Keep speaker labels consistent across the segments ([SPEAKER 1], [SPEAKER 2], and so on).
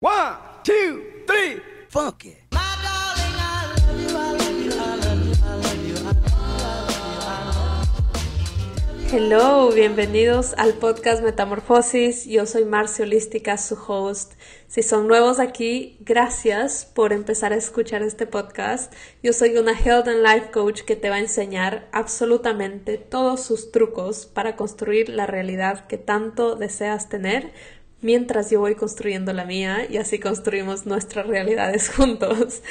[SPEAKER 1] One, two, three, funk it.
[SPEAKER 2] Hello, bienvenidos al podcast Metamorfosis. Yo soy Marcia Holística, su host. Si son nuevos aquí, gracias por empezar a escuchar este podcast. Yo soy una Health and Life Coach que te va a enseñar absolutamente todos sus trucos para construir la realidad que tanto deseas tener mientras yo voy construyendo la mía y así construimos nuestras realidades juntos.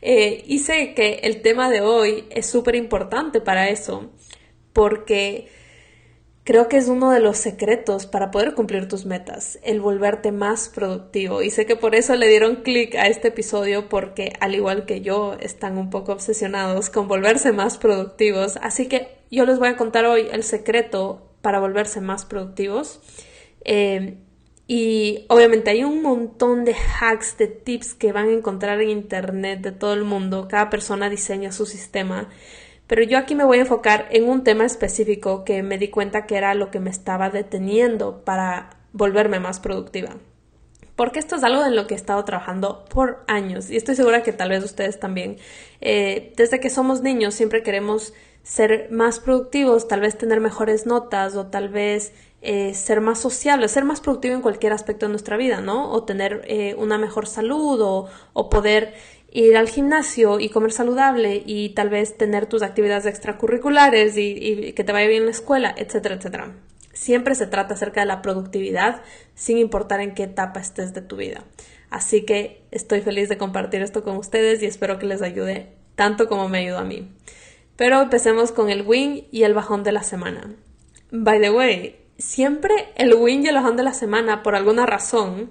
[SPEAKER 2] Eh, y sé que el tema de hoy es súper importante para eso, porque creo que es uno de los secretos para poder cumplir tus metas, el volverte más productivo. Y sé que por eso le dieron clic a este episodio, porque al igual que yo, están un poco obsesionados con volverse más productivos. Así que yo les voy a contar hoy el secreto para volverse más productivos. Eh, y obviamente hay un montón de hacks, de tips que van a encontrar en internet de todo el mundo. Cada persona diseña su sistema. Pero yo aquí me voy a enfocar en un tema específico que me di cuenta que era lo que me estaba deteniendo para volverme más productiva. Porque esto es algo en lo que he estado trabajando por años y estoy segura que tal vez ustedes también. Eh, desde que somos niños siempre queremos ser más productivos, tal vez tener mejores notas o tal vez eh, ser más sociable, ser más productivo en cualquier aspecto de nuestra vida, ¿no? O tener eh, una mejor salud o, poder ir al gimnasio y comer saludable y tal vez tener tus actividades extracurriculares y, que te vaya bien en la escuela, etcétera, etcétera. Siempre se trata acerca de la productividad sin importar en qué etapa estés de tu vida. Así que estoy feliz de compartir esto con ustedes y espero que les ayude tanto como me ayudó a mí. Pero empecemos con el win y el bajón de la semana. By the way, siempre el win y el bajón de la semana, por alguna razón,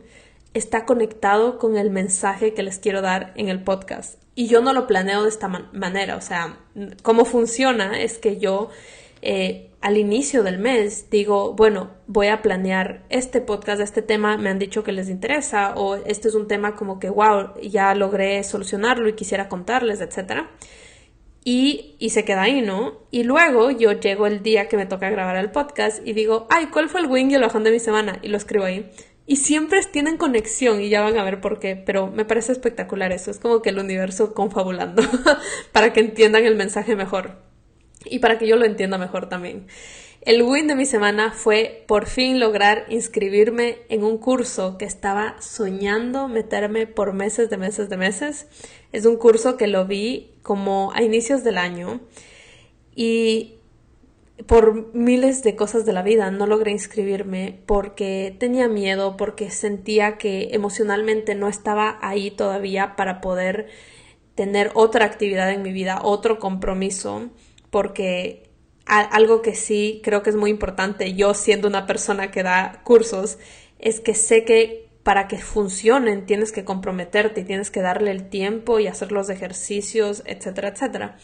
[SPEAKER 2] está conectado con el mensaje que les quiero dar en el podcast. Y yo no lo planeo de esta manera, o sea, cómo funciona es que yo eh, al inicio del mes digo, bueno, voy a planear este podcast, este tema, me han dicho que les interesa, o este es un tema como que, wow, ya logré solucionarlo y quisiera contarles, etcétera. Y, y, se queda ahí, ¿no? Y luego yo llego el día que me toca grabar el podcast y digo, ay, ¿cuál fue el wing y el bajón de mi semana? Y lo escribo ahí. Y siempre tienen conexión y ya van a ver por qué, pero me parece espectacular eso. Es como que el universo confabulando para que entiendan el mensaje mejor y para que yo lo entienda mejor también. El win de mi semana fue por fin lograr inscribirme en un curso que estaba soñando meterme por meses de meses de meses. Es un curso que lo vi como a inicios del año y por miles de cosas de la vida no logré inscribirme porque tenía miedo, porque sentía que emocionalmente no estaba ahí todavía para poder tener otra actividad en mi vida, otro compromiso, porque algo que sí creo que es muy importante, yo siendo una persona que da cursos, es que sé que para que funcionen tienes que comprometerte y tienes que darle el tiempo y hacer los ejercicios, etcétera, etcétera.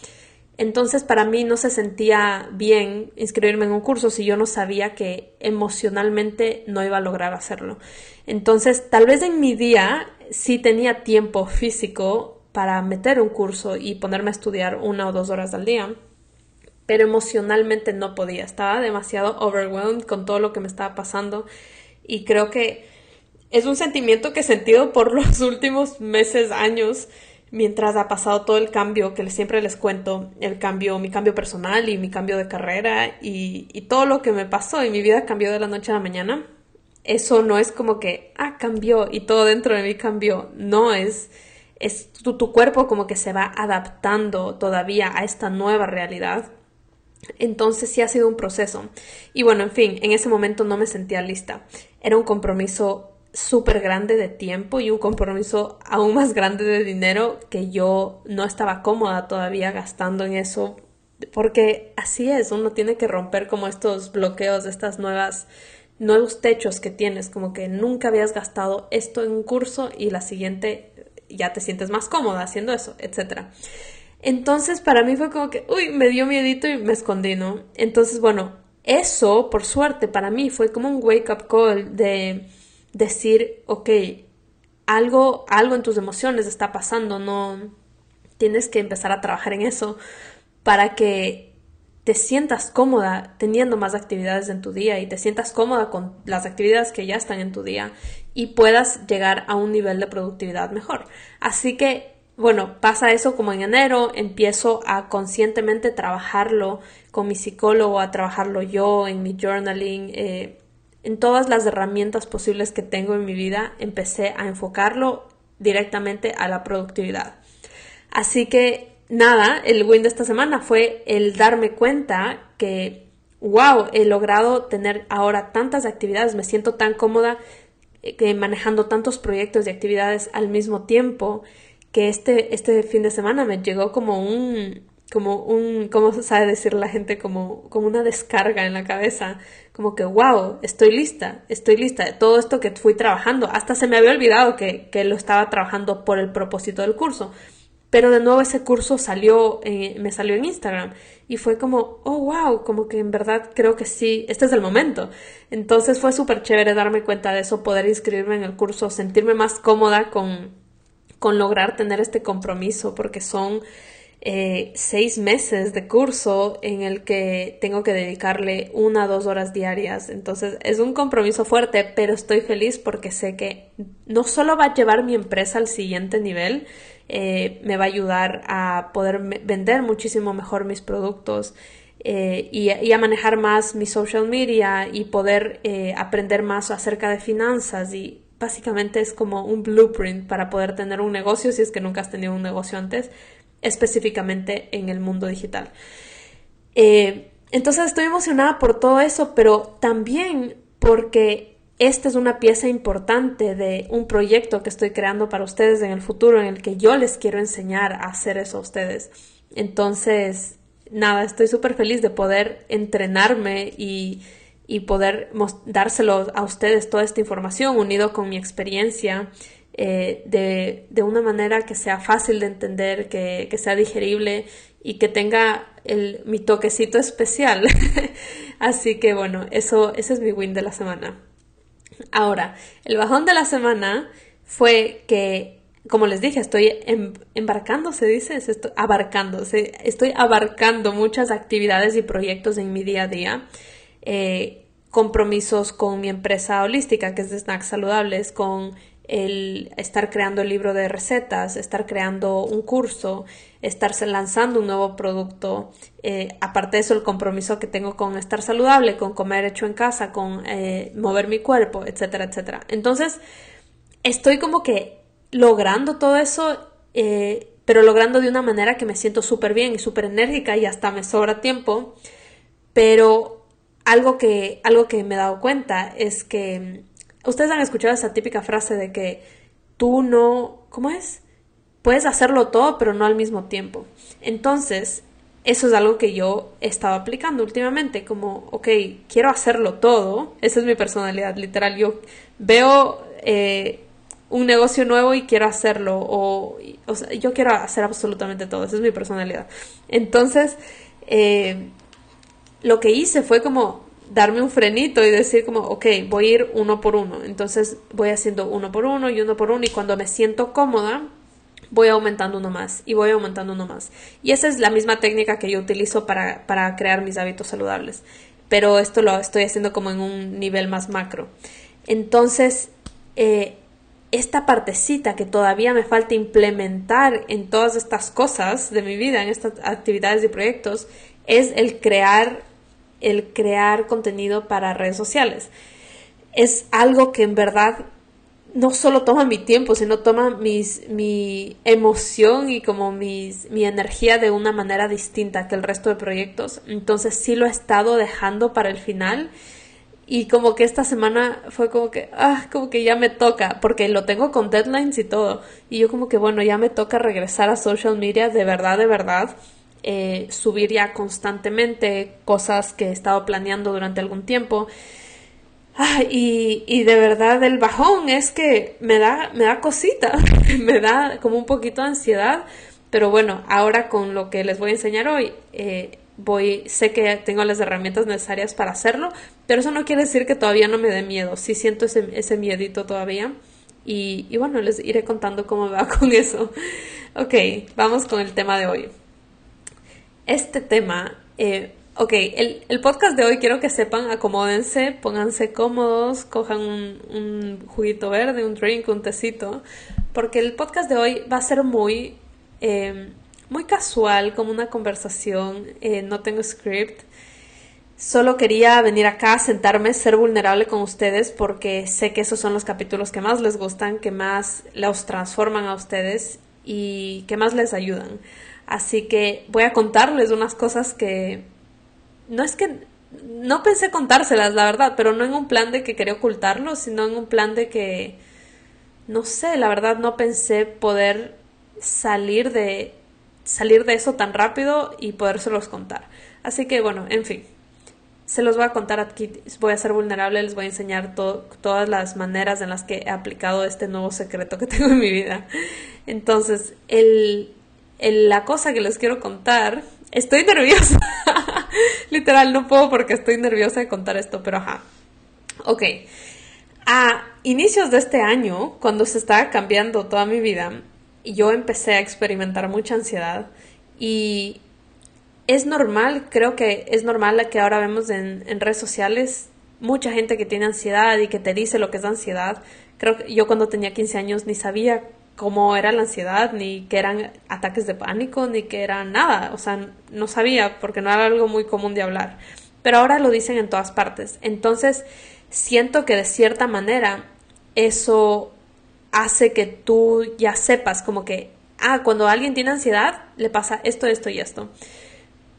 [SPEAKER 2] Entonces para mí no se sentía bien inscribirme en un curso si yo no sabía que emocionalmente no iba a lograr hacerlo. Entonces tal vez en mi día sí tenía tiempo físico para meter un curso y ponerme a estudiar una o dos horas al día pero emocionalmente no podía, estaba demasiado overwhelmed con todo lo que me estaba pasando y creo que es un sentimiento que he sentido por los últimos meses, años, mientras ha pasado todo el cambio que siempre les cuento, el cambio, mi cambio personal y mi cambio de carrera y, todo lo que me pasó y mi vida cambió de la noche a la mañana. Eso no es como que, ah, cambió y todo dentro de mí cambió. No es, es tu cuerpo como que se va adaptando todavía a esta nueva realidad entonces sí ha sido un proceso. Y bueno, en fin, en ese momento no me sentía lista. Era un compromiso súper grande de tiempo y un compromiso aún más grande de dinero que yo no estaba cómoda todavía gastando en eso. Porque así es, uno tiene que romper como estos bloqueos, estas nuevas nuevos techos que tienes, como que nunca habías gastado esto en un curso y la siguiente ya te sientes más cómoda haciendo eso, etcétera. Entonces para mí fue como que, uy, me dio miedito y me escondí, ¿no? Entonces, bueno, eso, por suerte, para mí fue como un wake up call de decir, ok, algo, algo en tus emociones está pasando, no tienes que empezar a trabajar en eso para que te sientas cómoda teniendo más actividades en tu día y te sientas cómoda con las actividades que ya están en tu día y puedas llegar a un nivel de productividad mejor. Así que, bueno, pasa eso como en enero, empiezo a conscientemente trabajarlo con mi psicólogo, a trabajarlo yo en mi journaling, eh, en todas las herramientas posibles que tengo en mi vida, empecé a enfocarlo directamente a la productividad. Así que nada, el win de esta semana fue el darme cuenta que, wow, he logrado tener ahora tantas actividades, me siento tan cómoda eh, manejando tantos proyectos y actividades al mismo tiempo que este, este fin de semana me llegó como un, como un, ¿cómo sabe decir la gente? Como, como una descarga en la cabeza, como que, wow, estoy lista, estoy lista todo esto que fui trabajando. Hasta se me había olvidado que, que lo estaba trabajando por el propósito del curso. Pero de nuevo ese curso salió, eh, me salió en Instagram y fue como, oh, wow, como que en verdad creo que sí, este es el momento. Entonces fue súper chévere darme cuenta de eso, poder inscribirme en el curso, sentirme más cómoda con, con lograr tener este compromiso, porque son eh, seis meses de curso en el que tengo que dedicarle una o dos horas diarias. Entonces es un compromiso fuerte, pero estoy feliz porque sé que no solo va a llevar mi empresa al siguiente nivel, eh, me va a ayudar a poder vender muchísimo mejor mis productos. Eh, y, a manejar más mi social media y poder aprender más acerca de finanzas y básicamente es como un blueprint para poder tener un negocio si es que nunca has tenido un negocio antes específicamente en el mundo digital. Eh, entonces estoy emocionada por todo eso, pero también porque esta es una pieza importante de un proyecto que estoy creando para ustedes en el futuro, en el que yo les quiero enseñar a hacer eso a ustedes. Entonces, nada, estoy súper feliz de poder entrenarme y, y poder dárselo a ustedes toda esta información unido con mi experiencia eh, de, de, una manera que sea fácil de entender, que, sea digerible y que tenga el, mi toquecito especial. Así que bueno, eso, ese es mi win de la semana. Ahora, el bajón de la semana fue que, como les dije, estoy em, embarcando, se dice, estoy abarcando, estoy abarcando muchas actividades y proyectos en mi día a día. Eh, compromisos con mi empresa holística, que es de snacks saludables, con el estar creando el libro de recetas, estar creando un curso, estarse lanzando un nuevo producto, eh, aparte de eso el compromiso que tengo con estar saludable, con comer hecho en casa, con eh, mover mi cuerpo, etcétera, etcétera. Entonces, estoy como que logrando todo eso, pero logrando de una manera que me siento súper bien y súper enérgica y hasta me sobra tiempo, pero algo que, algo que me he dado cuenta es que Ustedes han escuchado esa típica frase de que tú no, ¿cómo es? Puedes hacerlo todo, pero no al mismo tiempo. Entonces, eso es algo que yo he estado aplicando últimamente, como, ok, quiero hacerlo todo, esa es mi personalidad, literal, yo veo eh, un negocio nuevo y quiero hacerlo, o, o sea, yo quiero hacer absolutamente todo, esa es mi personalidad. Entonces, eh, lo que hice fue como, darme un frenito y decir como, ok, voy a ir uno por uno. Entonces voy haciendo uno por uno y uno por uno y cuando me siento cómoda, voy aumentando uno más y voy aumentando uno más. Y esa es la misma técnica que yo utilizo para, para crear mis hábitos saludables. Pero esto lo estoy haciendo como en un nivel más macro. Entonces, eh, esta partecita que todavía me falta implementar en todas estas cosas de mi vida, en estas actividades y proyectos, es el crear el crear contenido para redes sociales. Es algo que en verdad no solo toma mi tiempo, sino toma mis, mi emoción y como mis, mi energía de una manera distinta que el resto de proyectos. Entonces sí lo he estado dejando para el final y como que esta semana fue como que, ah, como que ya me toca, porque lo tengo con deadlines y todo. Y yo como que, bueno, ya me toca regresar a social media de verdad, de verdad eh, subir ya constantemente cosas que he estado planeando durante algún tiempo. y, y, de verdad el bajón es que me da, me da cosita, me da como un poquito de ansiedad, pero bueno, ahora con lo que les voy a enseñar hoy, eh, voy, sé que tengo las herramientas necesarias para hacerlo, pero eso no quiere decir que todavía no me dé miedo, sí siento ese, ese miedito todavía. Y, y bueno, les iré contando cómo va con eso. Ok, vamos con el tema de hoy este tema, eh, Ok, el, el, podcast de hoy quiero que sepan, acomódense, pónganse cómodos, cojan un, un, juguito verde, un drink, un tecito, porque el podcast de hoy va a ser muy, eh, muy casual, como una conversación, eh, no tengo script. Solo quería venir acá, sentarme, ser vulnerable con ustedes, porque sé que esos son los capítulos que más les gustan, que más los transforman a ustedes y que más les ayudan. Así que voy a contarles unas cosas que no es que no pensé contárselas, la verdad, pero no en un plan de que quería ocultarlo, sino en un plan de que no sé, la verdad no pensé poder salir de salir de eso tan rápido y podérselos contar. Así que bueno, en fin, se los voy a contar aquí, voy a ser vulnerable, les voy a enseñar todas las maneras en las que he aplicado este nuevo secreto que tengo en mi vida. Entonces, el, la cosa que les quiero contar, estoy nerviosa. Literal, no puedo porque estoy nerviosa de contar esto, pero ajá. Ok. A inicios de este año, cuando se estaba cambiando toda mi vida, yo empecé a experimentar mucha ansiedad y es normal, creo que es normal que ahora vemos en, en, redes sociales mucha gente que tiene ansiedad y que te dice lo que es ansiedad. Creo que yo cuando tenía 15 años ni sabía cómo era la ansiedad, ni que eran ataques de pánico, ni que era nada. O sea, no sabía porque no era algo muy común de hablar. Pero ahora lo dicen en todas partes. Entonces, siento que de cierta manera eso hace que tú ya sepas como que, ah, cuando alguien tiene ansiedad, le pasa esto, esto y esto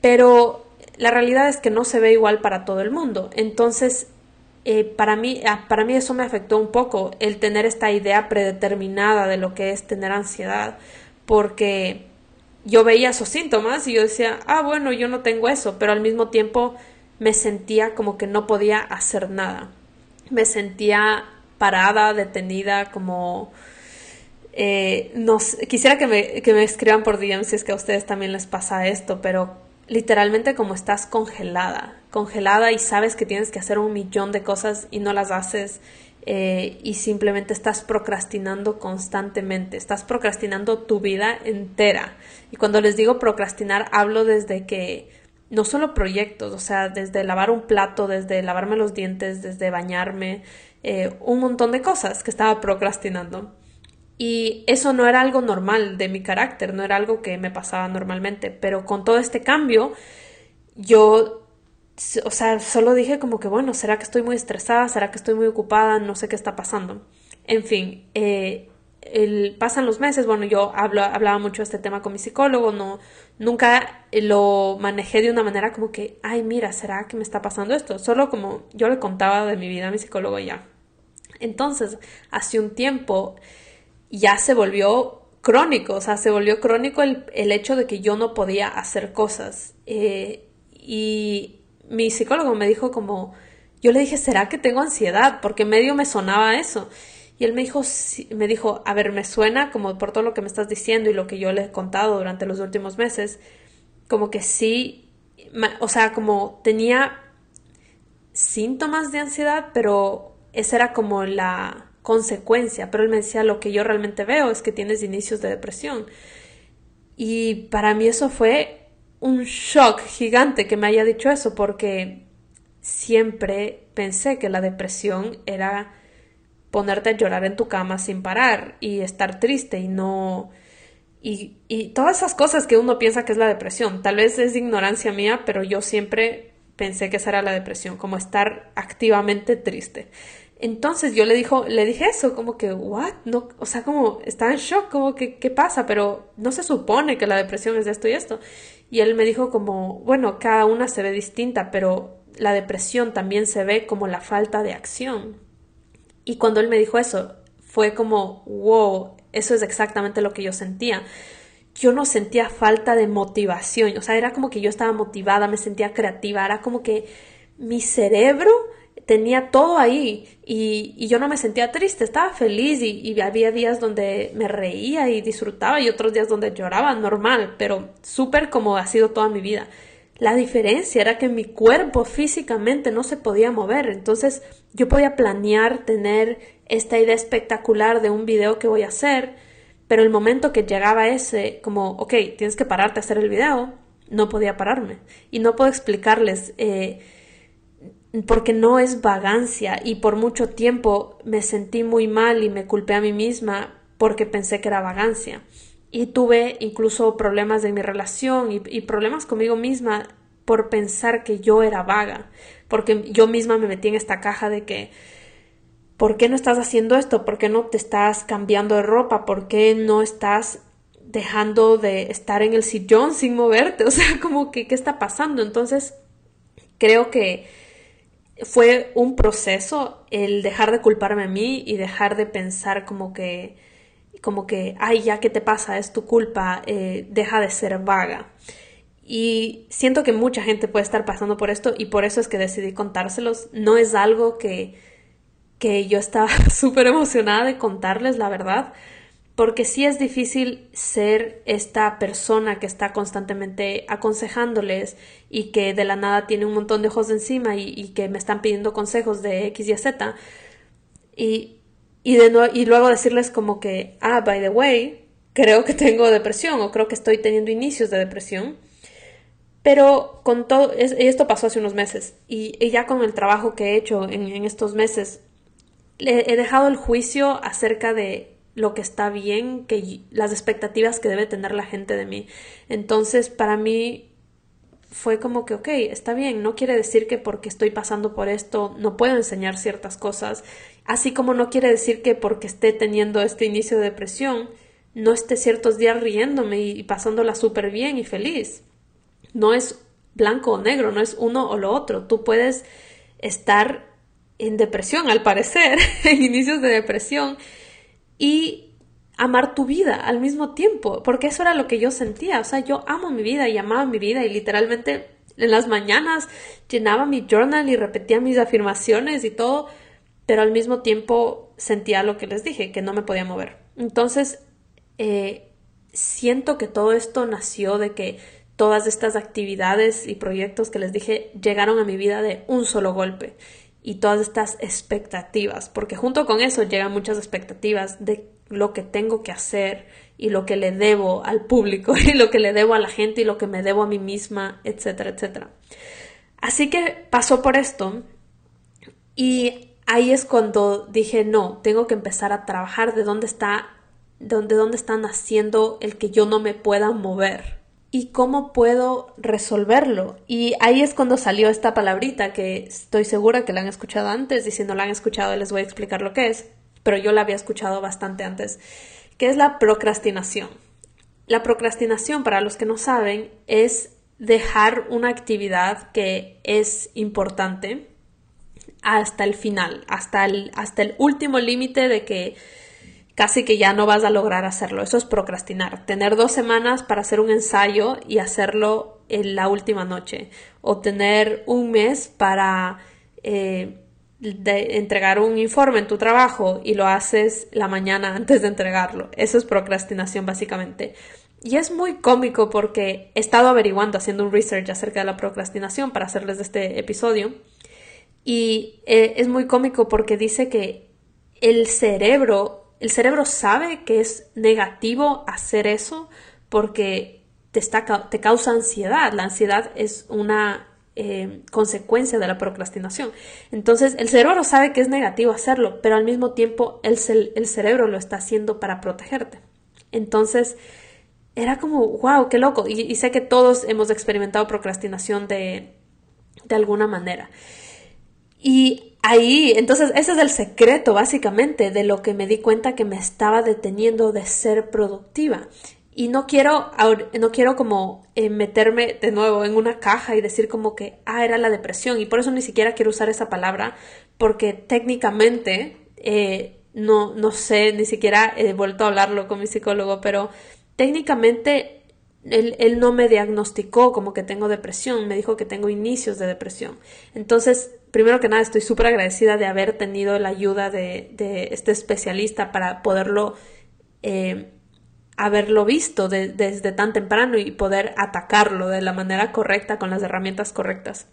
[SPEAKER 2] pero la realidad es que no se ve igual para todo el mundo. Entonces, eh, para, mí, ah, para mí eso me afectó un poco, el tener esta idea predeterminada de lo que es tener ansiedad, porque yo veía esos síntomas y yo decía, ah, bueno, yo no tengo eso, pero al mismo tiempo me sentía como que no podía hacer nada. Me sentía parada, detenida, como... Eh, no, quisiera que me, que me escriban por DM si es que a ustedes también les pasa esto, pero literalmente como estás congelada, congelada y sabes que tienes que hacer un millón de cosas y no las haces eh, y simplemente estás procrastinando constantemente, estás procrastinando tu vida entera. Y cuando les digo procrastinar, hablo desde que no solo proyectos, o sea, desde lavar un plato, desde lavarme los dientes, desde bañarme, eh, un montón de cosas que estaba procrastinando. Y eso no era algo normal de mi carácter, no era algo que me pasaba normalmente, pero con todo este cambio, yo, o sea, solo dije como que, bueno, ¿será que estoy muy estresada? ¿Será que estoy muy ocupada? No sé qué está pasando. En fin, eh, pasan los meses, bueno, yo hablo, hablaba mucho de este tema con mi psicólogo, no, nunca lo manejé de una manera como que, ay, mira, ¿será que me está pasando esto? Solo como yo le contaba de mi vida a mi psicólogo ya. Entonces, hace un tiempo ya se volvió crónico, o sea, se volvió crónico el, el hecho de que yo no podía hacer cosas. Eh, y mi psicólogo me dijo como, yo le dije, ¿será que tengo ansiedad? Porque medio me sonaba eso. Y él me dijo, me dijo, a ver, me suena como por todo lo que me estás diciendo y lo que yo le he contado durante los últimos meses, como que sí, o sea, como tenía síntomas de ansiedad, pero esa era como la, consecuencia, pero él me decía, lo que yo realmente veo es que tienes inicios de depresión. Y para mí eso fue un shock gigante que me haya dicho eso, porque siempre pensé que la depresión era ponerte a llorar en tu cama sin parar y estar triste y no... Y, y todas esas cosas que uno piensa que es la depresión. Tal vez es ignorancia mía, pero yo siempre pensé que esa era la depresión, como estar activamente triste. Entonces yo le dijo, le dije eso, como que, what? No, o sea, como estaba en shock, como que, ¿qué pasa? Pero no se supone que la depresión es esto y esto. Y él me dijo como, bueno, cada una se ve distinta, pero la depresión también se ve como la falta de acción. Y cuando él me dijo eso, fue como, wow, eso es exactamente lo que yo sentía. Yo no sentía falta de motivación, o sea, era como que yo estaba motivada, me sentía creativa, era como que mi cerebro tenía todo ahí y, yo no me sentía triste, estaba feliz y, había días donde me reía y disfrutaba y otros días donde lloraba, normal, pero súper como ha sido toda mi vida. La diferencia era que mi cuerpo físicamente no se podía mover, entonces yo podía planear tener esta idea espectacular de un video que voy a hacer, pero el momento que llegaba ese, como, ok, tienes que pararte a hacer el video, no podía pararme. Y no puedo explicarles eh, porque no es vagancia y por mucho tiempo me sentí muy mal y me culpé a mí misma porque pensé que era vagancia. Y tuve incluso problemas de mi relación y, y problemas conmigo misma por pensar que yo era vaga, porque yo misma me metí en esta caja de que ¿por qué no estás haciendo esto? ¿Por qué no te estás cambiando de ropa? ¿Por qué no estás dejando de estar en el sillón sin moverte? O sea, como que, ¿qué está pasando? Entonces, creo que fue un proceso el dejar de culparme a mí y dejar de pensar como que, como que, ay, ya, ¿qué te pasa? Es tu culpa, eh, deja de ser vaga. Y siento que mucha gente puede estar pasando por esto y por eso es que decidí contárselos. No es algo que que yo estaba súper emocionada de contarles la verdad, porque sí es difícil ser esta persona que está constantemente aconsejándoles y que de la nada tiene un montón de ojos encima y, que me están pidiendo consejos de X y Z. Y, y, de y luego decirles como que, ah, by the way, creo que tengo depresión o creo que estoy teniendo inicios de depresión. Pero con todo, esto pasó hace unos meses y, ya con el trabajo que he hecho en estos meses, he dejado el juicio acerca de lo que está bien, que las expectativas que debe tener la gente de mí. Entonces, para mí fue como que, ok, está bien, no quiere decir que porque estoy pasando por esto no puedo enseñar ciertas cosas, así como no quiere decir que porque esté teniendo este inicio de depresión no esté ciertos días riéndome y pasándola súper bien y feliz. No es blanco o negro, no es uno o lo otro. Tú puedes estar en depresión, al parecer, en inicios de depresión, y amar tu vida al mismo tiempo, porque eso era lo que yo sentía, o sea, yo amo mi vida y amaba mi vida y literalmente en las mañanas llenaba mi journal y repetía mis afirmaciones y todo, pero al mismo tiempo sentía lo que les dije, que no me podía mover. Entonces, eh, siento que todo esto nació de que todas estas actividades y proyectos que les dije llegaron a mi vida de un solo golpe y todas estas expectativas, porque junto con eso llegan muchas expectativas de lo que tengo que hacer y lo que le debo al público y lo que le debo a la gente y lo que me debo a mí misma, etcétera, etcétera. Así que pasó por esto y ahí es cuando dije, no, tengo que empezar a trabajar de dónde está, de dónde está naciendo el que yo no me pueda mover y cómo puedo resolverlo. Y ahí es cuando salió esta palabrita que estoy segura que la han escuchado antes y si no la han escuchado les voy a explicar lo que es, pero yo la había escuchado bastante antes, que es la procrastinación. La procrastinación, para los que no saben, es dejar una actividad que es importante hasta el final, hasta el, hasta el último límite de que casi que ya no vas a lograr hacerlo. Eso es procrastinar. Tener dos semanas para hacer un ensayo y hacerlo en la última noche. O tener un mes para eh, entregar un informe en tu trabajo y lo haces la mañana antes de entregarlo. Eso es procrastinación básicamente. Y es muy cómico porque he estado averiguando, haciendo un research acerca de la procrastinación para hacerles este episodio. Y eh, es muy cómico porque dice que el cerebro el cerebro sabe que es negativo hacer eso porque te, está, te causa ansiedad. La ansiedad es una eh, consecuencia de la procrastinación. Entonces, el cerebro sabe que es negativo hacerlo, pero al mismo tiempo el, el cerebro lo está haciendo para protegerte. Entonces, era como, wow, qué loco. Y, y sé que todos hemos experimentado procrastinación de, de alguna manera. Y ahí, entonces ese es el secreto básicamente de lo que me di cuenta que me estaba deteniendo de ser productiva. Y no quiero, no quiero como eh, meterme de nuevo en una caja y decir como que, ah, era la depresión. Y por eso ni siquiera quiero usar esa palabra, porque técnicamente, eh, no, no sé, ni siquiera he vuelto a hablarlo con mi psicólogo, pero técnicamente él, él, no me diagnosticó como que tengo depresión, me dijo que tengo inicios de depresión. Entonces, primero que nada, estoy súper agradecida de haber tenido la ayuda de, este especialista para poderlo, eh, haberlo visto desde tan temprano y poder atacarlo de la manera correcta, con las herramientas correctas.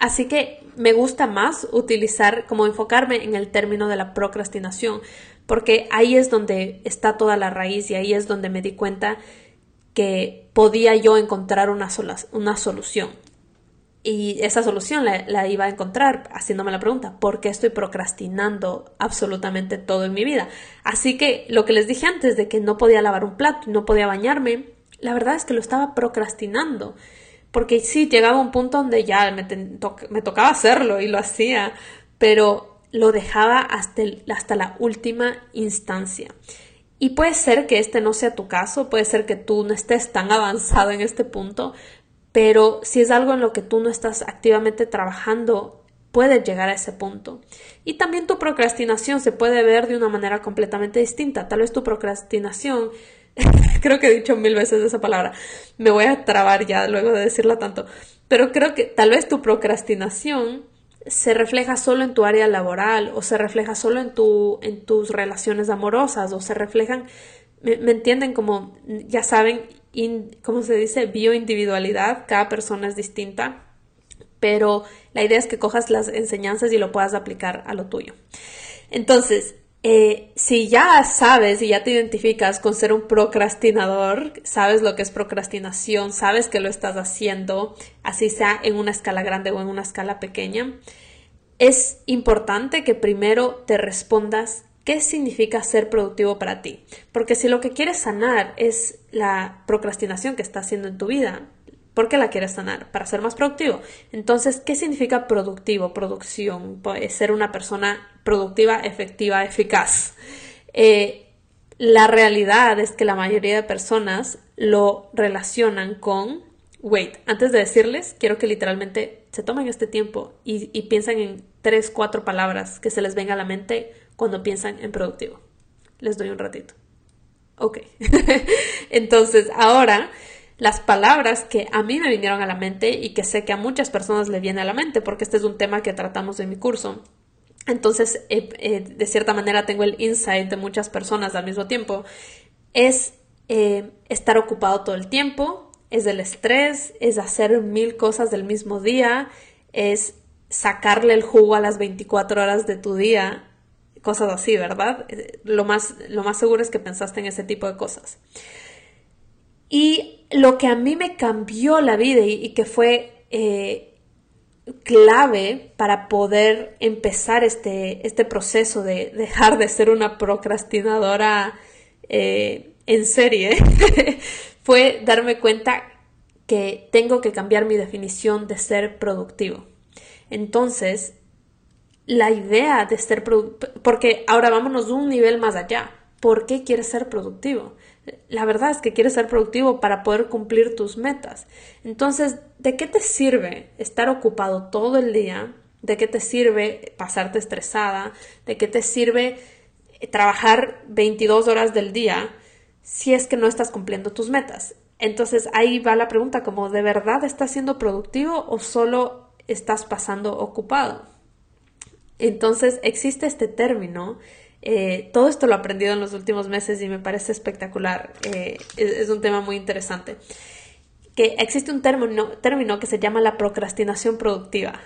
[SPEAKER 2] Así que me gusta más utilizar, como enfocarme en el término de la procrastinación, porque ahí es donde está toda la raíz y ahí es donde me di cuenta que podía yo encontrar una, una solución. Y esa solución la, iba a encontrar haciéndome la pregunta, ¿por qué estoy procrastinando absolutamente todo en mi vida? Así que lo que les dije antes de que no podía lavar un plato no podía bañarme, la verdad es que lo estaba procrastinando. Porque sí, llegaba un punto donde ya me, me tocaba hacerlo y lo hacía, pero lo dejaba hasta, hasta la última instancia. Y puede ser que este no sea tu caso, puede ser que tú no estés tan avanzado en este punto, pero si es algo en lo que tú no estás activamente trabajando, puedes llegar a ese punto. Y también tu procrastinación se puede ver de una manera completamente distinta. Tal vez tu procrastinación, creo que he dicho mil veces esa palabra, me voy a trabar ya luego de decirla tanto, pero creo que tal vez tu procrastinación se refleja solo en tu área laboral o se refleja solo en, tu, en tus relaciones amorosas o se reflejan, me, me entienden como, ya saben, ¿cómo se dice? Bioindividualidad, cada persona es distinta, pero la idea es que cojas las enseñanzas y lo puedas aplicar a lo tuyo. Entonces, eh, si ya sabes y ya te identificas con ser un procrastinador, sabes lo que es procrastinación, sabes que lo estás haciendo, así sea en una escala grande o en una escala pequeña, es importante que primero te respondas ¿Qué significa ser productivo para ti? Porque si lo que quieres sanar es la procrastinación que está haciendo en tu vida, ¿por qué la quieres sanar? Para ser más productivo. Entonces, ¿qué significa productivo? Producción. Puede ser una persona productiva, efectiva, eficaz. Eh, la realidad es que la mayoría de personas lo relacionan con, wait, antes de decirles, quiero que literalmente se tomen este tiempo y piensen en tres, cuatro palabras que se les venga a la mente cuando piensan en productivo. Les doy un ratito. Ok. Entonces, ahora las palabras que a mí me vinieron a la mente y que sé que a muchas personas le viene a la mente, porque este es un tema que tratamos en mi curso. Entonces, eh, eh, de cierta manera, tengo el insight de muchas personas al mismo tiempo. Es eh, estar ocupado todo el tiempo, es el estrés, es hacer mil cosas del mismo día, es sacarle el jugo a las 24 horas de tu día cosas así, ¿verdad? Lo más, lo más seguro es que pensaste en ese tipo de cosas. Y lo que a mí me cambió la vida y, que fue eh, clave para poder empezar este, este proceso de dejar de ser una procrastinadora eh, en serie, fue darme cuenta que tengo que cambiar mi definición de ser productivo. Entonces, la idea de ser porque ahora vámonos un nivel más allá. ¿Por qué quieres ser productivo? La verdad es que quieres ser productivo para poder cumplir tus metas. Entonces, ¿de qué te sirve estar ocupado todo el día? ¿De qué te sirve pasarte estresada? ¿De qué te sirve trabajar 22 horas del día si es que no estás cumpliendo tus metas? Entonces ahí va la pregunta como ¿de verdad estás siendo productivo o solo estás pasando ocupado? Entonces existe este término. Eh, todo esto lo he aprendido en los últimos meses y me parece espectacular. Eh, es, un tema muy interesante. Que existe un término, que se llama la procrastinación productiva.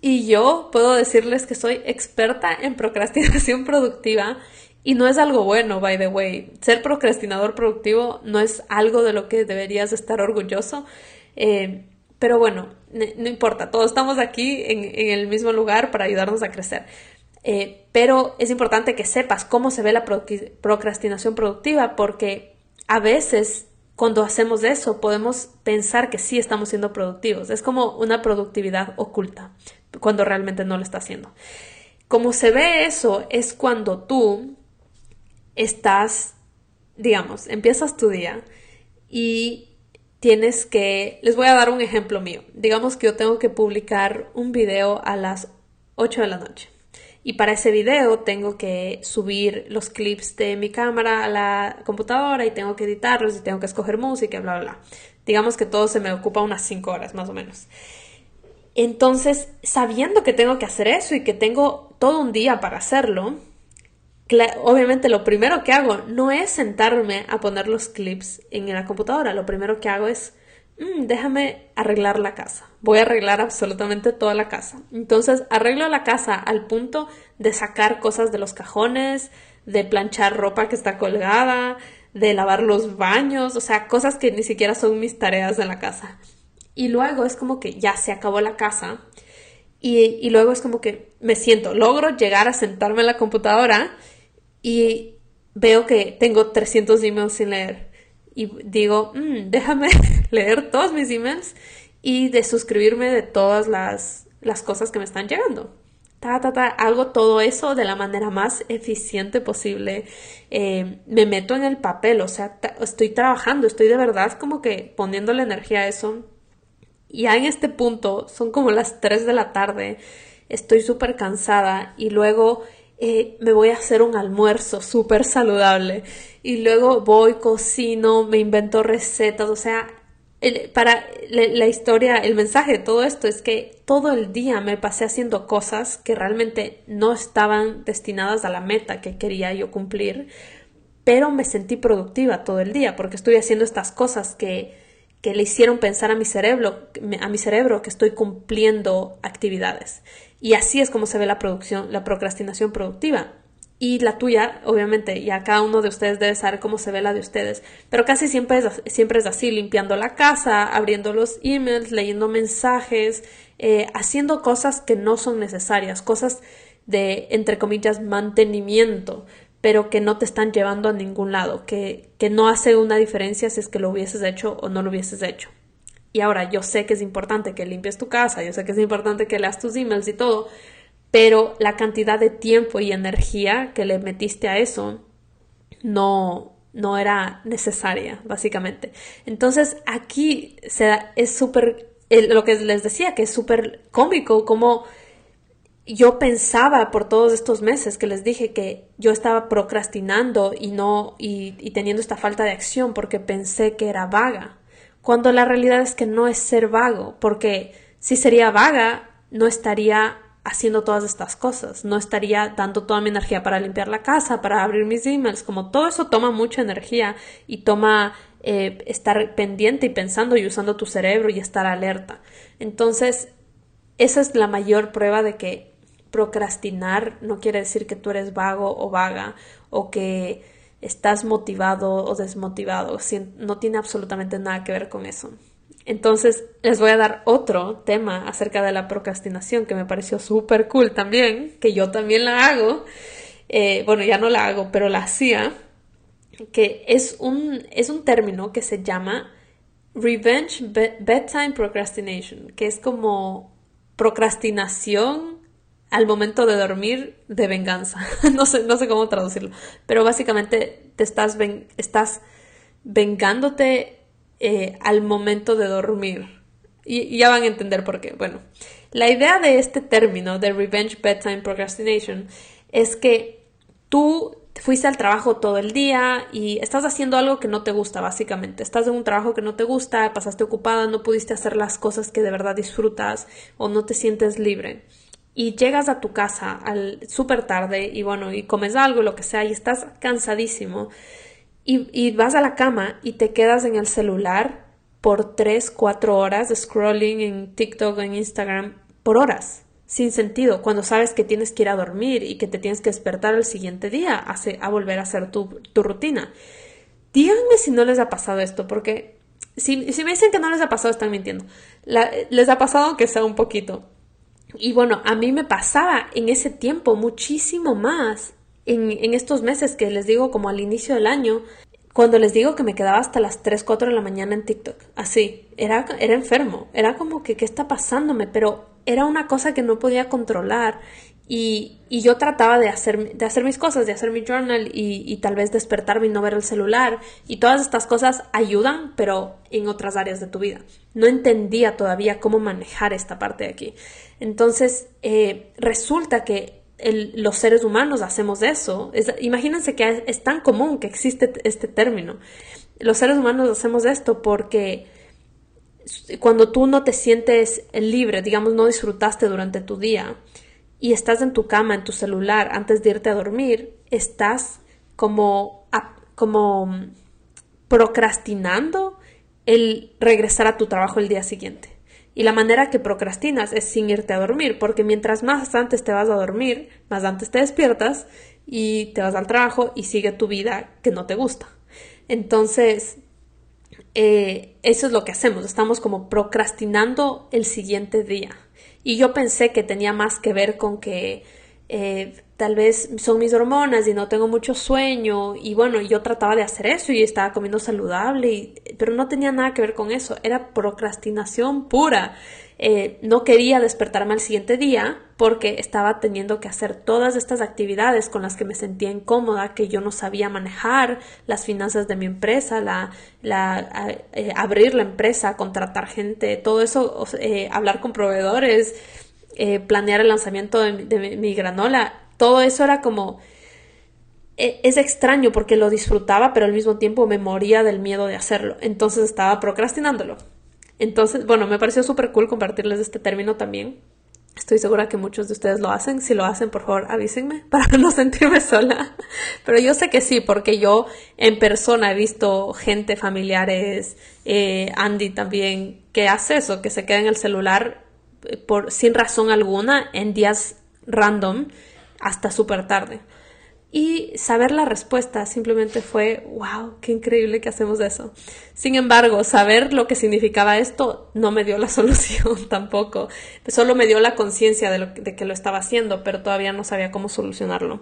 [SPEAKER 2] Y yo puedo decirles que soy experta en procrastinación productiva y no es algo bueno, by the way. Ser procrastinador productivo no es algo de lo que deberías estar orgulloso. Eh, pero bueno, no importa, todos estamos aquí en, el mismo lugar para ayudarnos a crecer. Eh, pero es importante que sepas cómo se ve la procrastinación productiva porque a veces cuando hacemos eso podemos pensar que sí estamos siendo productivos. Es como una productividad oculta cuando realmente no lo está haciendo. Como se ve eso es cuando tú estás, digamos, empiezas tu día y tienes que, les voy a dar un ejemplo mío. Digamos que yo tengo que publicar un video a las 8 de la noche. Y para ese video tengo que subir los clips de mi cámara a la computadora y tengo que editarlos y tengo que escoger música, bla, bla, bla. Digamos que todo se me ocupa unas 5 horas más o menos. Entonces, sabiendo que tengo que hacer eso y que tengo todo un día para hacerlo, obviamente lo primero que hago no es sentarme a poner los clips en la computadora, lo primero que hago es, mm, déjame arreglar la casa, voy a arreglar absolutamente toda la casa. Entonces arreglo la casa al punto de sacar cosas de los cajones, de planchar ropa que está colgada, de lavar los baños, o sea, cosas que ni siquiera son mis tareas en la casa. Y luego es como que ya se acabó la casa y luego es como que me siento, logro llegar a sentarme en la computadora y veo que tengo 300 emails sin leer y digo, mm, déjame leer todos mis emails y de suscribirme de todas las, las cosas que me están llegando. Ta, ta, ta, hago todo eso de la manera más eficiente posible. Eh, me meto en el papel, o sea, estoy trabajando, estoy de verdad como que poniéndole energía a eso. Ya en este punto, son como las 3 de la tarde, estoy súper cansada y luego me voy a hacer un almuerzo súper saludable y luego voy, cocino, me invento recetas, o sea, para la, historia, el mensaje de todo esto es que todo el día me pasé haciendo cosas que realmente no estaban destinadas a la meta que quería yo cumplir, pero me sentí productiva todo el día porque estoy haciendo estas cosas que, que le hicieron pensar a mi cerebro, a mi cerebro que estoy cumpliendo actividades. Y así es como se ve la producción, la procrastinación productiva y la tuya, obviamente, ya cada uno de ustedes debe saber cómo se ve la de ustedes, pero casi siempre es, siempre es así, limpiando la casa, abriendo los emails, leyendo mensajes, eh, haciendo cosas que no son necesarias, cosas de, entre comillas, mantenimiento, pero que no te están llevando a ningún lado, que, que no hace una diferencia si es que lo hubieses hecho o no lo hubieses hecho. Y ahora yo sé que es importante que limpies tu casa, yo sé que es importante que leas tus emails y todo, pero la cantidad de tiempo y energía que le metiste a eso no, no era necesaria, básicamente. Entonces aquí se, es súper, lo que les decía, que es súper cómico, como yo pensaba por todos estos meses que les dije que yo estaba procrastinando y no, y teniendo esta falta de acción porque pensé que era vaga, cuando la realidad es que no es ser vago, porque si sería vaga, no estaría haciendo todas estas cosas. No estaría dando toda mi energía para limpiar la casa, para abrir mis emails, como todo eso toma mucha energía y toma eh, estar pendiente y pensando y usando tu cerebro y estar alerta. Entonces, esa es la mayor prueba de que procrastinar no quiere decir que tú eres vago o vaga o que estás motivado o desmotivado. No tiene absolutamente nada que ver con eso. Entonces, les voy a dar otro tema acerca de la procrastinación que me pareció súper cool también, que yo también la hago. Eh, bueno, ya no la hago, pero la hacía, que es un, es un término que se llama Revenge Bedtime Procrastination, que es como procrastinación al momento de dormir de venganza. no, sé, no sé cómo traducirlo, pero básicamente te estás, estás vengándote eh, al momento de dormir. Y, ya van a entender por qué. Bueno, la idea de este término de Revenge Bedtime Procrastination es que tú fuiste al trabajo todo el día y estás haciendo algo que no te gusta, básicamente. Estás en un trabajo que no te gusta, pasaste ocupada, no pudiste hacer las cosas que de verdad disfrutas o no te sientes libre. Y llegas a tu casa al súper tarde y bueno, y comes algo, lo que sea, y estás cansadísimo y, vas a la cama y te quedas en el celular por 3, 4 horas scrolling en TikTok en Instagram por horas, sin sentido, cuando sabes que tienes que ir a dormir y que te tienes que despertar el siguiente día a, a volver a hacer tu, rutina. Díganme si no les ha pasado esto, porque si, si, me dicen que no les ha pasado, están mintiendo. les ha pasado que sea un poquito. Y bueno, a mí me pasaba en ese tiempo muchísimo más en, estos meses que les digo como al inicio del año, cuando les digo que me quedaba hasta las 3, 4 de la mañana en TikTok, así, era, era enfermo, era como que, ¿qué está pasándome? Pero era una cosa que no podía controlar y, y yo trataba de hacer, de hacer mis cosas, de hacer mi journal y, y, tal vez despertarme y no ver el celular y todas estas cosas ayudan, pero en otras áreas de tu vida. No entendía todavía cómo manejar esta parte de aquí. Entonces, eh, resulta que los seres humanos hacemos eso. imagínense que es, tan común que existe este término. Los seres humanos hacemos esto porque cuando tú no te sientes libre, digamos, no disfrutaste durante tu día y estás en tu cama, en tu celular, antes de irte a dormir, estás como, como procrastinando el regresar a tu trabajo el día siguiente. Y la manera que procrastinas es sin irte a dormir, porque mientras más antes te vas a dormir, más antes te despiertas y te vas al trabajo y sigue tu vida que no te gusta. Entonces, eh, eso es lo que hacemos, estamos como procrastinando el siguiente día. Y yo pensé que tenía más que ver con que eh, tal vez son mis hormonas y no tengo mucho sueño. Y bueno, yo trataba de hacer eso y estaba comiendo saludable, pero no tenía nada que ver con eso, era procrastinación pura. Eh, no quería despertarme al siguiente día porque estaba teniendo que hacer todas estas actividades con las que me sentía incómoda, que yo no sabía manejar las finanzas de mi empresa, la, la eh, abrir la empresa, contratar gente, todo eso, hablar con proveedores, eh, planear el lanzamiento de, mi granola, todo eso era como... E, es extraño porque lo disfrutaba, pero al mismo tiempo me moría del miedo de hacerlo. Entonces estaba procrastinándolo. Entonces, bueno, me pareció súper cool compartirles este término también. Estoy segura que muchos de ustedes lo hacen. Si lo hacen, por favor, avísenme para no sentirme sola. Pero yo sé que sí, porque yo en persona he visto gente, familiares, eh, Andy también, que hace eso, que se queda en el celular por, sin razón alguna en días random hasta súper tarde. Y saber la respuesta simplemente fue, wow, qué increíble que hacemos eso. Sin embargo, saber lo que significaba esto no me dio la solución tampoco. Solo me dio la conciencia de, de que lo estaba haciendo, pero todavía no sabía cómo solucionarlo.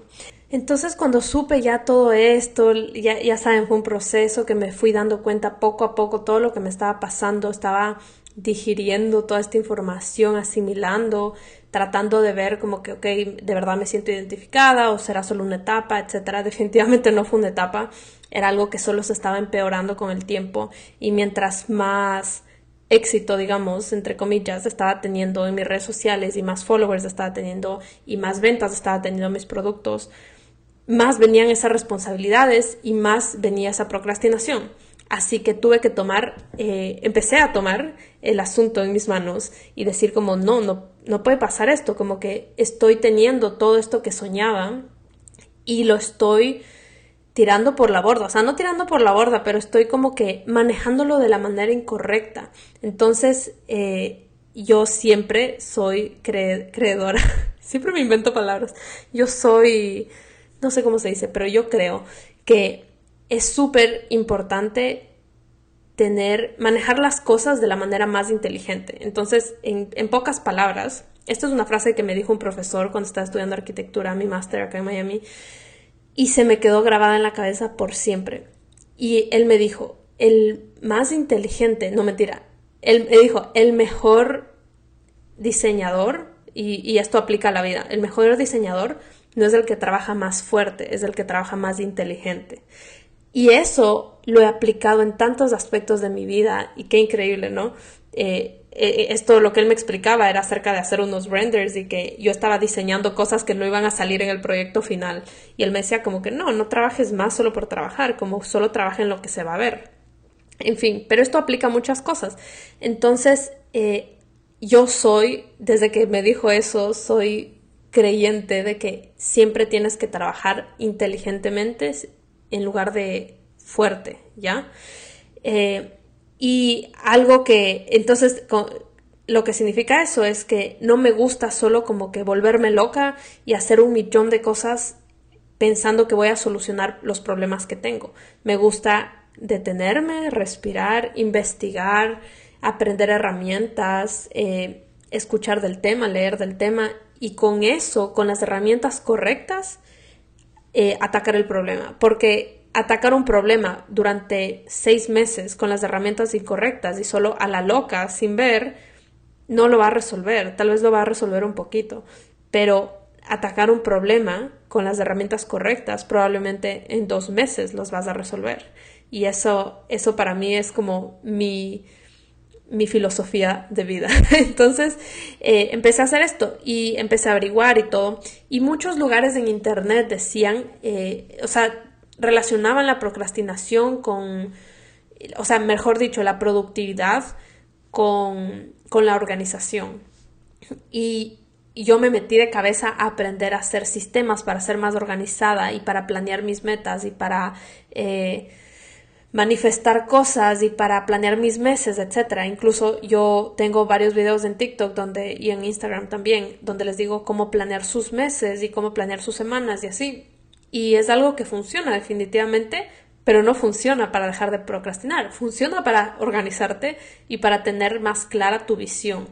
[SPEAKER 2] Entonces cuando supe ya todo esto, ya, ya saben, fue un proceso que me fui dando cuenta poco a poco todo lo que me estaba pasando, estaba digiriendo toda esta información, asimilando, tratando de ver como que, ok, de verdad me siento identificada o será solo una etapa, etcétera. Definitivamente no fue una etapa, era algo que solo se estaba empeorando con el tiempo y mientras más éxito, digamos, entre comillas, estaba teniendo en mis redes sociales y más followers estaba teniendo y más ventas estaba teniendo mis productos, más venían esas responsabilidades y más venía esa procrastinación. Así que tuve que tomar, eh, empecé a tomar el asunto en mis manos y decir como, no, no, no puede pasar esto, como que estoy teniendo todo esto que soñaba y lo estoy tirando por la borda, o sea, no tirando por la borda, pero estoy como que manejándolo de la manera incorrecta. Entonces, eh, yo siempre soy creedora, siempre me invento palabras, yo soy, no sé cómo se dice, pero yo creo que es súper importante tener, manejar las cosas de la manera más inteligente. Entonces, en, pocas palabras, esto es una frase que me dijo un profesor cuando estaba estudiando arquitectura, mi máster acá en Miami, y se me quedó grabada en la cabeza por siempre. Y él me dijo, el más inteligente, no mentira, él me dijo, el mejor diseñador, y esto aplica a la vida, el mejor diseñador no es el que trabaja más fuerte, es el que trabaja más inteligente. Y eso lo he aplicado en tantos aspectos de mi vida y qué increíble, ¿no? Eh, eh, esto lo que él me explicaba era acerca de hacer unos renders y que yo estaba diseñando cosas que no iban a salir en el proyecto final. Y él me decía como que no, no trabajes más solo por trabajar, como solo trabaja en lo que se va a ver. En fin, pero esto aplica a muchas cosas. Entonces, eh, yo soy, desde que me dijo eso, soy creyente de que siempre tienes que trabajar inteligentemente en lugar de fuerte, ¿ya? Eh, y algo que, entonces, lo que significa eso es que no me gusta solo como que volverme loca y hacer un millón de cosas pensando que voy a solucionar los problemas que tengo. Me gusta detenerme, respirar, investigar, aprender herramientas, eh, escuchar del tema, leer del tema y con eso, con las herramientas correctas, eh, atacar el problema. Porque atacar un problema durante seis meses con las herramientas incorrectas y solo a la loca, sin ver, no lo va a resolver. Tal vez lo va a resolver un poquito. Pero atacar un problema con las herramientas correctas, probablemente en dos meses los vas a resolver. Y eso, eso para mí es como mi, mi filosofía de vida. Entonces eh, empecé a hacer esto y empecé a averiguar y todo. Y muchos lugares en internet decían, eh, o sea, relacionaban la procrastinación con, o sea, mejor dicho, la productividad con, con la organización. Y, yo me metí de cabeza a aprender a hacer sistemas para ser más organizada y para planear mis metas y para... Eh, manifestar cosas y para planear mis meses, etcétera. Incluso yo tengo varios videos en TikTok donde y en Instagram también donde les digo cómo planear sus meses y cómo planear sus semanas y así. y es algo que funciona definitivamente, pero no funciona para dejar de procrastinar, funciona para organizarte y para tener más clara tu visión,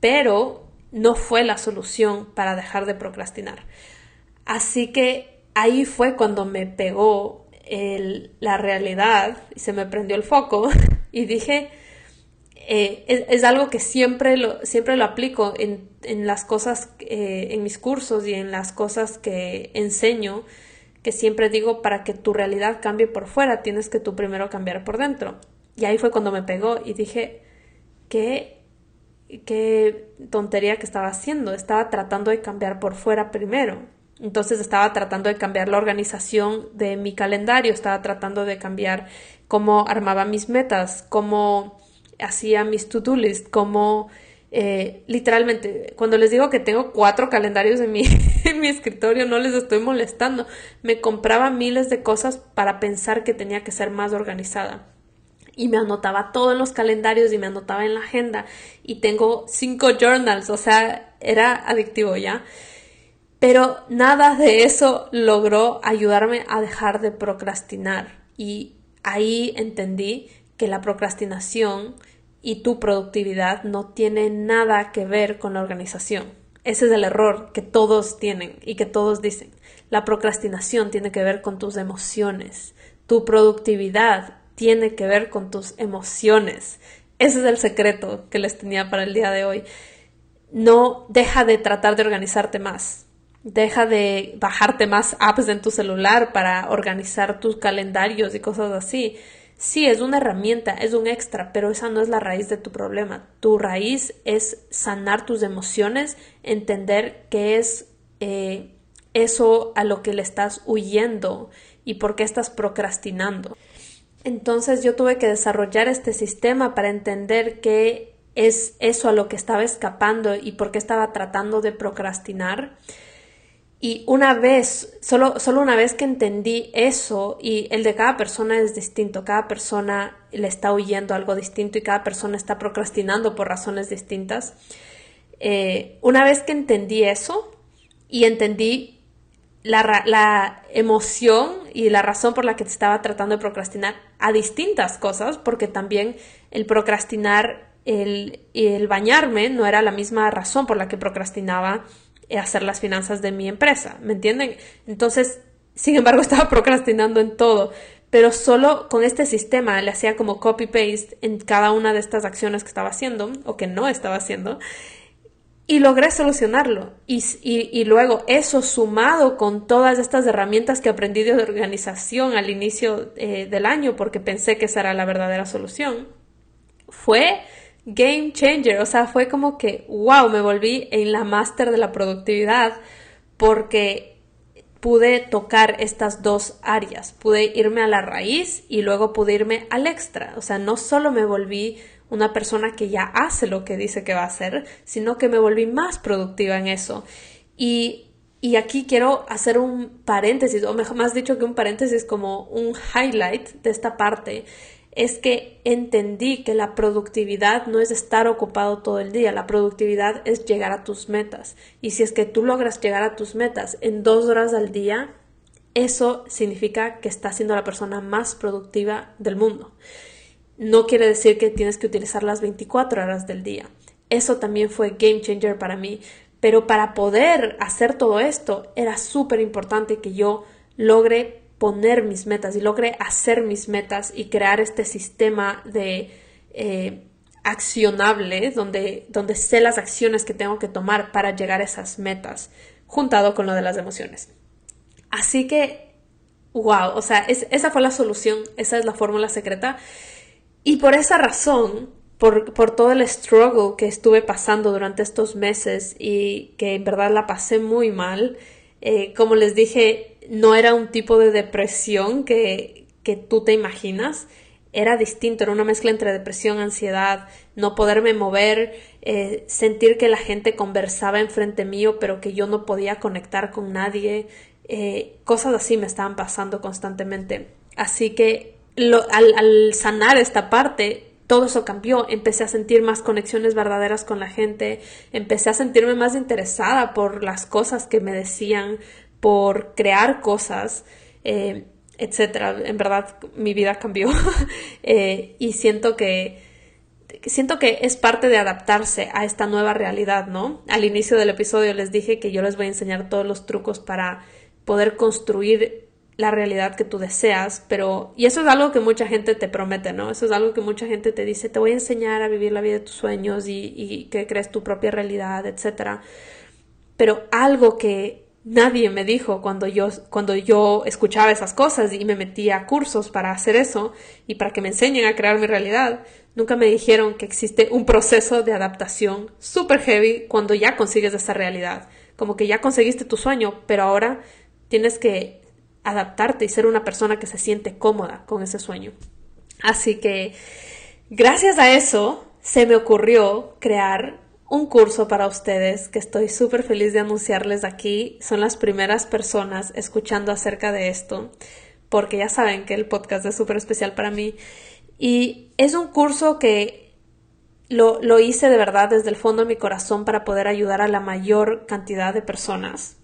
[SPEAKER 2] pero no fue la solución para dejar de procrastinar. Así que ahí fue cuando me pegó la realidad y se me prendió el foco y dije, eh, es, algo que siempre lo, siempre lo aplico en, en las cosas, eh, en mis cursos y en las cosas que enseño, que siempre digo, para que tu realidad cambie por fuera, tienes que tú primero cambiar por dentro. Y ahí fue cuando me pegó y dije, ¿qué, qué tontería que estaba haciendo? Estaba tratando de cambiar por fuera primero. Entonces estaba tratando de cambiar la organización de mi calendario, estaba tratando de cambiar cómo armaba mis metas, cómo hacía mis to-do list, como eh, literalmente, cuando les digo que tengo cuatro calendarios en mi, en mi escritorio, no les estoy molestando. Me compraba miles de cosas para pensar que tenía que ser más organizada. Y me anotaba todo en los calendarios y me anotaba en la agenda. Y tengo cinco journals, o sea, era adictivo ya. Pero nada de eso logró ayudarme a dejar de procrastinar. Y ahí entendí que la procrastinación y tu productividad no tiene nada que ver con la organización. Ese es el error que todos tienen y que todos dicen. La procrastinación tiene que ver con tus emociones. Tu productividad tiene que ver con tus emociones. Ese es el secreto que les tenía para el día de hoy. No deja de tratar de organizarte más. Deja de bajarte más apps en tu celular para organizar tus calendarios y cosas así. Sí, es una herramienta, es un extra, pero esa no es la raíz de tu problema. Tu raíz es sanar tus emociones, entender qué es eh, eso a lo que le estás huyendo y por qué estás procrastinando. Entonces yo tuve que desarrollar este sistema para entender qué es eso a lo que estaba escapando y por qué estaba tratando de procrastinar y una vez, solo, solo una vez que entendí eso, y el de cada persona es distinto, cada persona le está huyendo algo distinto y cada persona está procrastinando por razones distintas. Eh, una vez que entendí eso y entendí la, la, emoción y la razón por la que estaba tratando de procrastinar a distintas cosas, porque también el procrastinar, el, el bañarme no era la misma razón por la que procrastinaba hacer las finanzas de mi empresa, ¿me entienden? Entonces, sin embargo, estaba procrastinando en todo, pero solo con este sistema le hacía como copy-paste en cada una de estas acciones que estaba haciendo o que no estaba haciendo y logré solucionarlo. Y, y, luego eso sumado con todas estas herramientas que aprendí de organización al inicio eh, del año, porque pensé que esa era la verdadera solución, fue game changer, o sea, fue como que, wow, me volví en la máster de la productividad porque pude tocar estas dos áreas, pude irme a la raíz y luego pude irme al extra, o sea, no solo me volví una persona que ya hace lo que dice que va a hacer, sino que me volví más productiva en eso. Y, y aquí quiero hacer un paréntesis, o mejor más dicho que un paréntesis como un highlight de esta parte, es que entendí que la productividad no es estar ocupado todo el día, la productividad es llegar a tus metas. Y si es que tú logras llegar a tus metas en dos horas al día, eso significa que estás siendo la persona más productiva del mundo. No quiere decir que tienes que utilizar las 24 horas del día. Eso también fue game changer para mí. Pero para poder hacer todo esto era súper importante que yo logre poner mis metas y logre hacer mis metas y crear este sistema de eh, accionable donde, donde sé las acciones que tengo que tomar para llegar a esas metas, juntado con lo de las emociones. Así que, wow, o sea, esa fue la solución, esa es la fórmula secreta. Y por esa razón, por, por, todo el struggle que estuve pasando durante estos meses y que en verdad la pasé muy mal, eh, como les dije, no era un tipo de depresión que, que tú te imaginas, era distinto, era una mezcla entre depresión, ansiedad, no poderme mover, eh, sentir que la gente conversaba enfrente mío, pero que yo no podía conectar con nadie, eh, cosas así me estaban pasando constantemente. Así que al, al sanar esta parte, todo eso cambió, empecé a sentir más conexiones verdaderas con la gente, empecé a sentirme más interesada por las cosas que me decían, por crear cosas, eh, etcétera. En verdad, mi vida cambió eh, y siento que siento que es parte de adaptarse a esta nueva realidad, ¿no? Al inicio del episodio les dije que yo les voy a enseñar todos los trucos para poder construir la realidad que tú deseas, pero y eso es algo que mucha gente te promete, ¿no? Eso es algo que mucha gente te dice, te voy a enseñar a vivir la vida de tus sueños y, y que crees tu propia realidad, etcétera. Pero algo que nadie me dijo cuando yo, cuando yo escuchaba esas cosas y me metía a cursos para hacer eso y para que me enseñen a crear mi realidad. Nunca me dijeron que existe un proceso de adaptación super heavy cuando ya consigues esa realidad. Como que ya conseguiste tu sueño, pero ahora tienes que adaptarte y ser una persona que se siente cómoda con ese sueño. Así que, gracias a eso, se me ocurrió crear un curso para ustedes que estoy súper feliz de anunciarles aquí. Son las primeras personas escuchando acerca de esto, porque ya saben que el podcast es súper especial para mí. Y es un curso que lo, lo, hice de verdad desde el fondo de mi corazón para poder ayudar a la mayor cantidad de personas.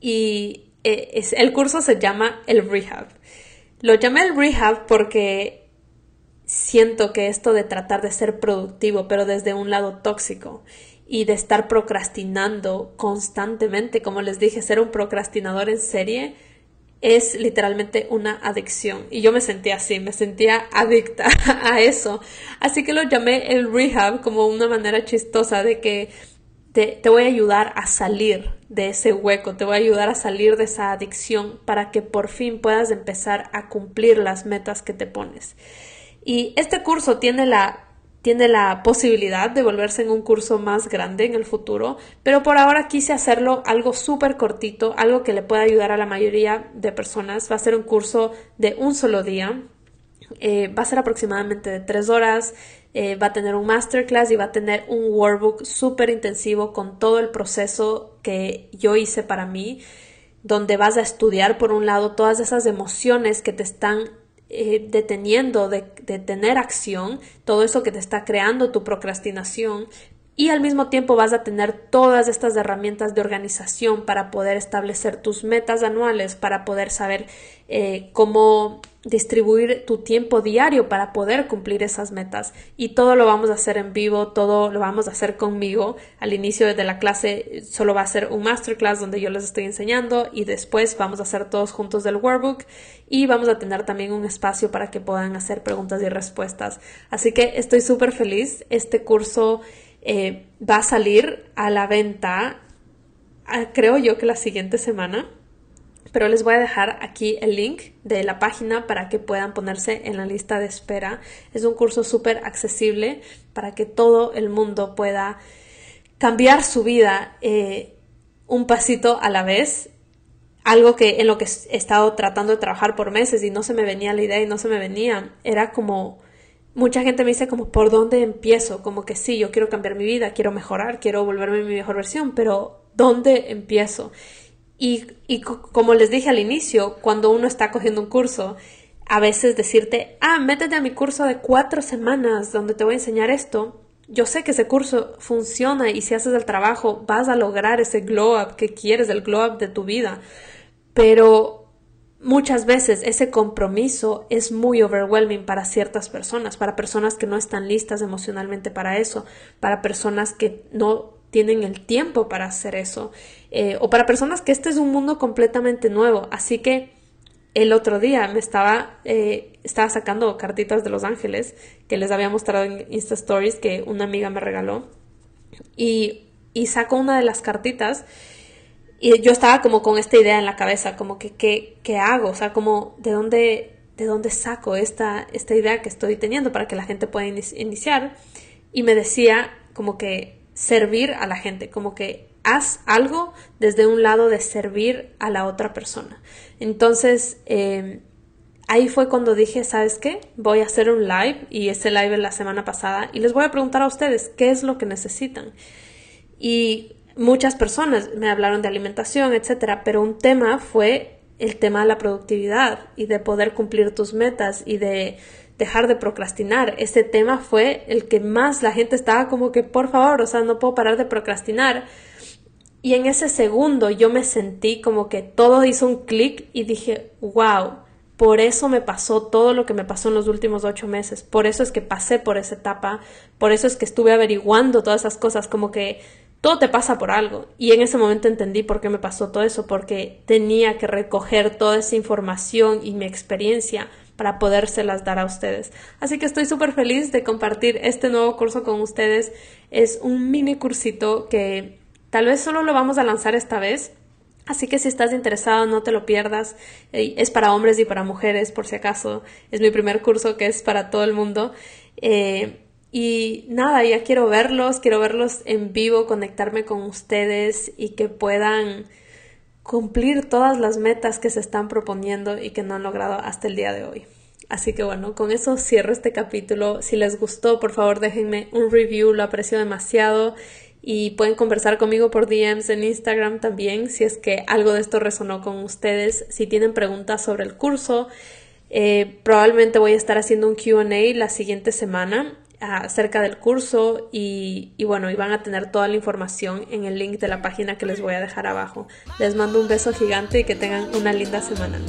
[SPEAKER 2] Y eh, es, el curso se llama el Rehab. Lo llamé el Rehab porque siento que esto de tratar de ser productivo, pero desde un lado tóxico y de estar procrastinando constantemente, como les dije, ser un procrastinador en serie es literalmente una adicción. Y yo me sentía así, me sentía adicta a eso. Así que lo llamé el rehab como una manera chistosa de que te, te, voy a ayudar a salir de ese hueco, te voy a ayudar a salir de esa adicción para que por fin puedas empezar a cumplir las metas que te pones. Y este curso tiene la, tiene la posibilidad de volverse en un curso más grande en el futuro, pero por ahora quise hacerlo algo súper cortito, algo que le pueda ayudar a la mayoría de personas. Va a ser un curso de un solo día. Eh, va a ser aproximadamente de tres horas. Eh, va a tener un masterclass y va a tener un workbook súper intensivo con todo el proceso que yo hice para mí, donde vas a estudiar por un lado todas esas emociones que te están eh, deteniendo de, tener acción, todo eso que te está creando tu procrastinación, y al mismo tiempo vas a tener todas estas herramientas de organización para poder establecer tus metas anuales, para poder saber eh, cómo distribuir tu tiempo diario para poder cumplir esas metas. Y todo lo vamos a hacer en vivo, todo lo vamos a hacer conmigo. Al inicio de la clase solo va a ser un masterclass donde yo les estoy enseñando y después vamos a hacer todos juntos del workbook y vamos a tener también un espacio para que puedan hacer preguntas y respuestas. Así que estoy súper feliz. Este curso eh, va a salir a la venta, ah, creo yo que la siguiente semana, pero les voy a dejar aquí el link de la página para que puedan ponerse en la lista de espera. Es un curso súper accesible para que todo el mundo pueda cambiar su vida eh, un pasito a la vez algo que en lo que he estado tratando de trabajar por meses y no se me venía la idea y no se me venía, era como mucha gente me dice como por dónde empiezo, como que sí, yo quiero cambiar mi vida, quiero mejorar, quiero volverme mi mejor versión, pero ¿dónde empiezo? Y, como les dije al inicio, cuando uno está cogiendo un curso, a veces decirte, ah, métete a mi curso de cuatro semanas donde te voy a enseñar esto. Yo sé que ese curso funciona y si haces el trabajo vas a lograr ese glow up que quieres, el glow up de tu vida. Pero Muchas veces ese compromiso es muy overwhelming para ciertas personas, para personas que no están listas emocionalmente para eso, para personas que no tienen el tiempo para hacer eso, eh, o para personas que este es un mundo completamente nuevo. Así que el otro día me estaba, eh, estaba sacando cartitas de Los Ángeles que les había mostrado en Insta Stories que una amiga me regaló y, y saco una de las cartitas y yo estaba como con esta idea en la cabeza, como que, ¿qué, qué hago? O sea, como, ¿de dónde, de dónde saco esta, esta idea que estoy teniendo para que la gente pueda iniciar? Y me decía como que servir a la gente, como que haz algo desde un lado de servir a la otra persona. Entonces, em, ahí fue cuando dije, ¿sabes qué? Voy a hacer un live y ese live la semana pasada y les voy a preguntar a ustedes qué es lo que necesitan. Y muchas personas me hablaron de alimentación, etcétera, pero un tema fue el tema de la productividad y de poder cumplir tus metas y de dejar de procrastinar. Ese tema fue el que más la gente estaba como que, por favor, o sea, no puedo parar de procrastinar. Y en ese segundo yo me sentí como que todo hizo un clic y dije, wow, por eso me pasó todo lo que me pasó en los últimos ocho meses, por eso es que pasé por esa etapa, por eso es que estuve averiguando todas esas cosas, como que todo te pasa por algo. Y en ese momento entendí por qué me pasó todo eso, porque tenía que recoger toda esa información y mi experiencia para podérselas dar a ustedes. Así que estoy súper feliz de compartir este nuevo curso con ustedes. Es un mini cursito que Tal vez solo lo vamos a lanzar esta vez. Así que si estás interesado, no te lo pierdas. Es para hombres y para mujeres, por si acaso. Es mi primer curso que es para todo el mundo. Eh, y nada, ya quiero verlos, quiero verlos en vivo, conectarme con ustedes y que puedan cumplir todas las metas que se están proponiendo y que no han logrado hasta el día de hoy. Así que bueno, con eso cierro este capítulo. Si les gustó, por favor déjenme un review, lo aprecio demasiado y pueden conversar conmigo por DMs en Instagram también si es que algo de esto resonó con ustedes. Si tienen preguntas sobre el curso, eh, probablemente voy a estar haciendo un QA la siguiente semana acerca del curso y, bueno, y van a tener toda la información en el link de la página que les voy a dejar abajo. Les mando un beso gigante y que tengan una linda semana.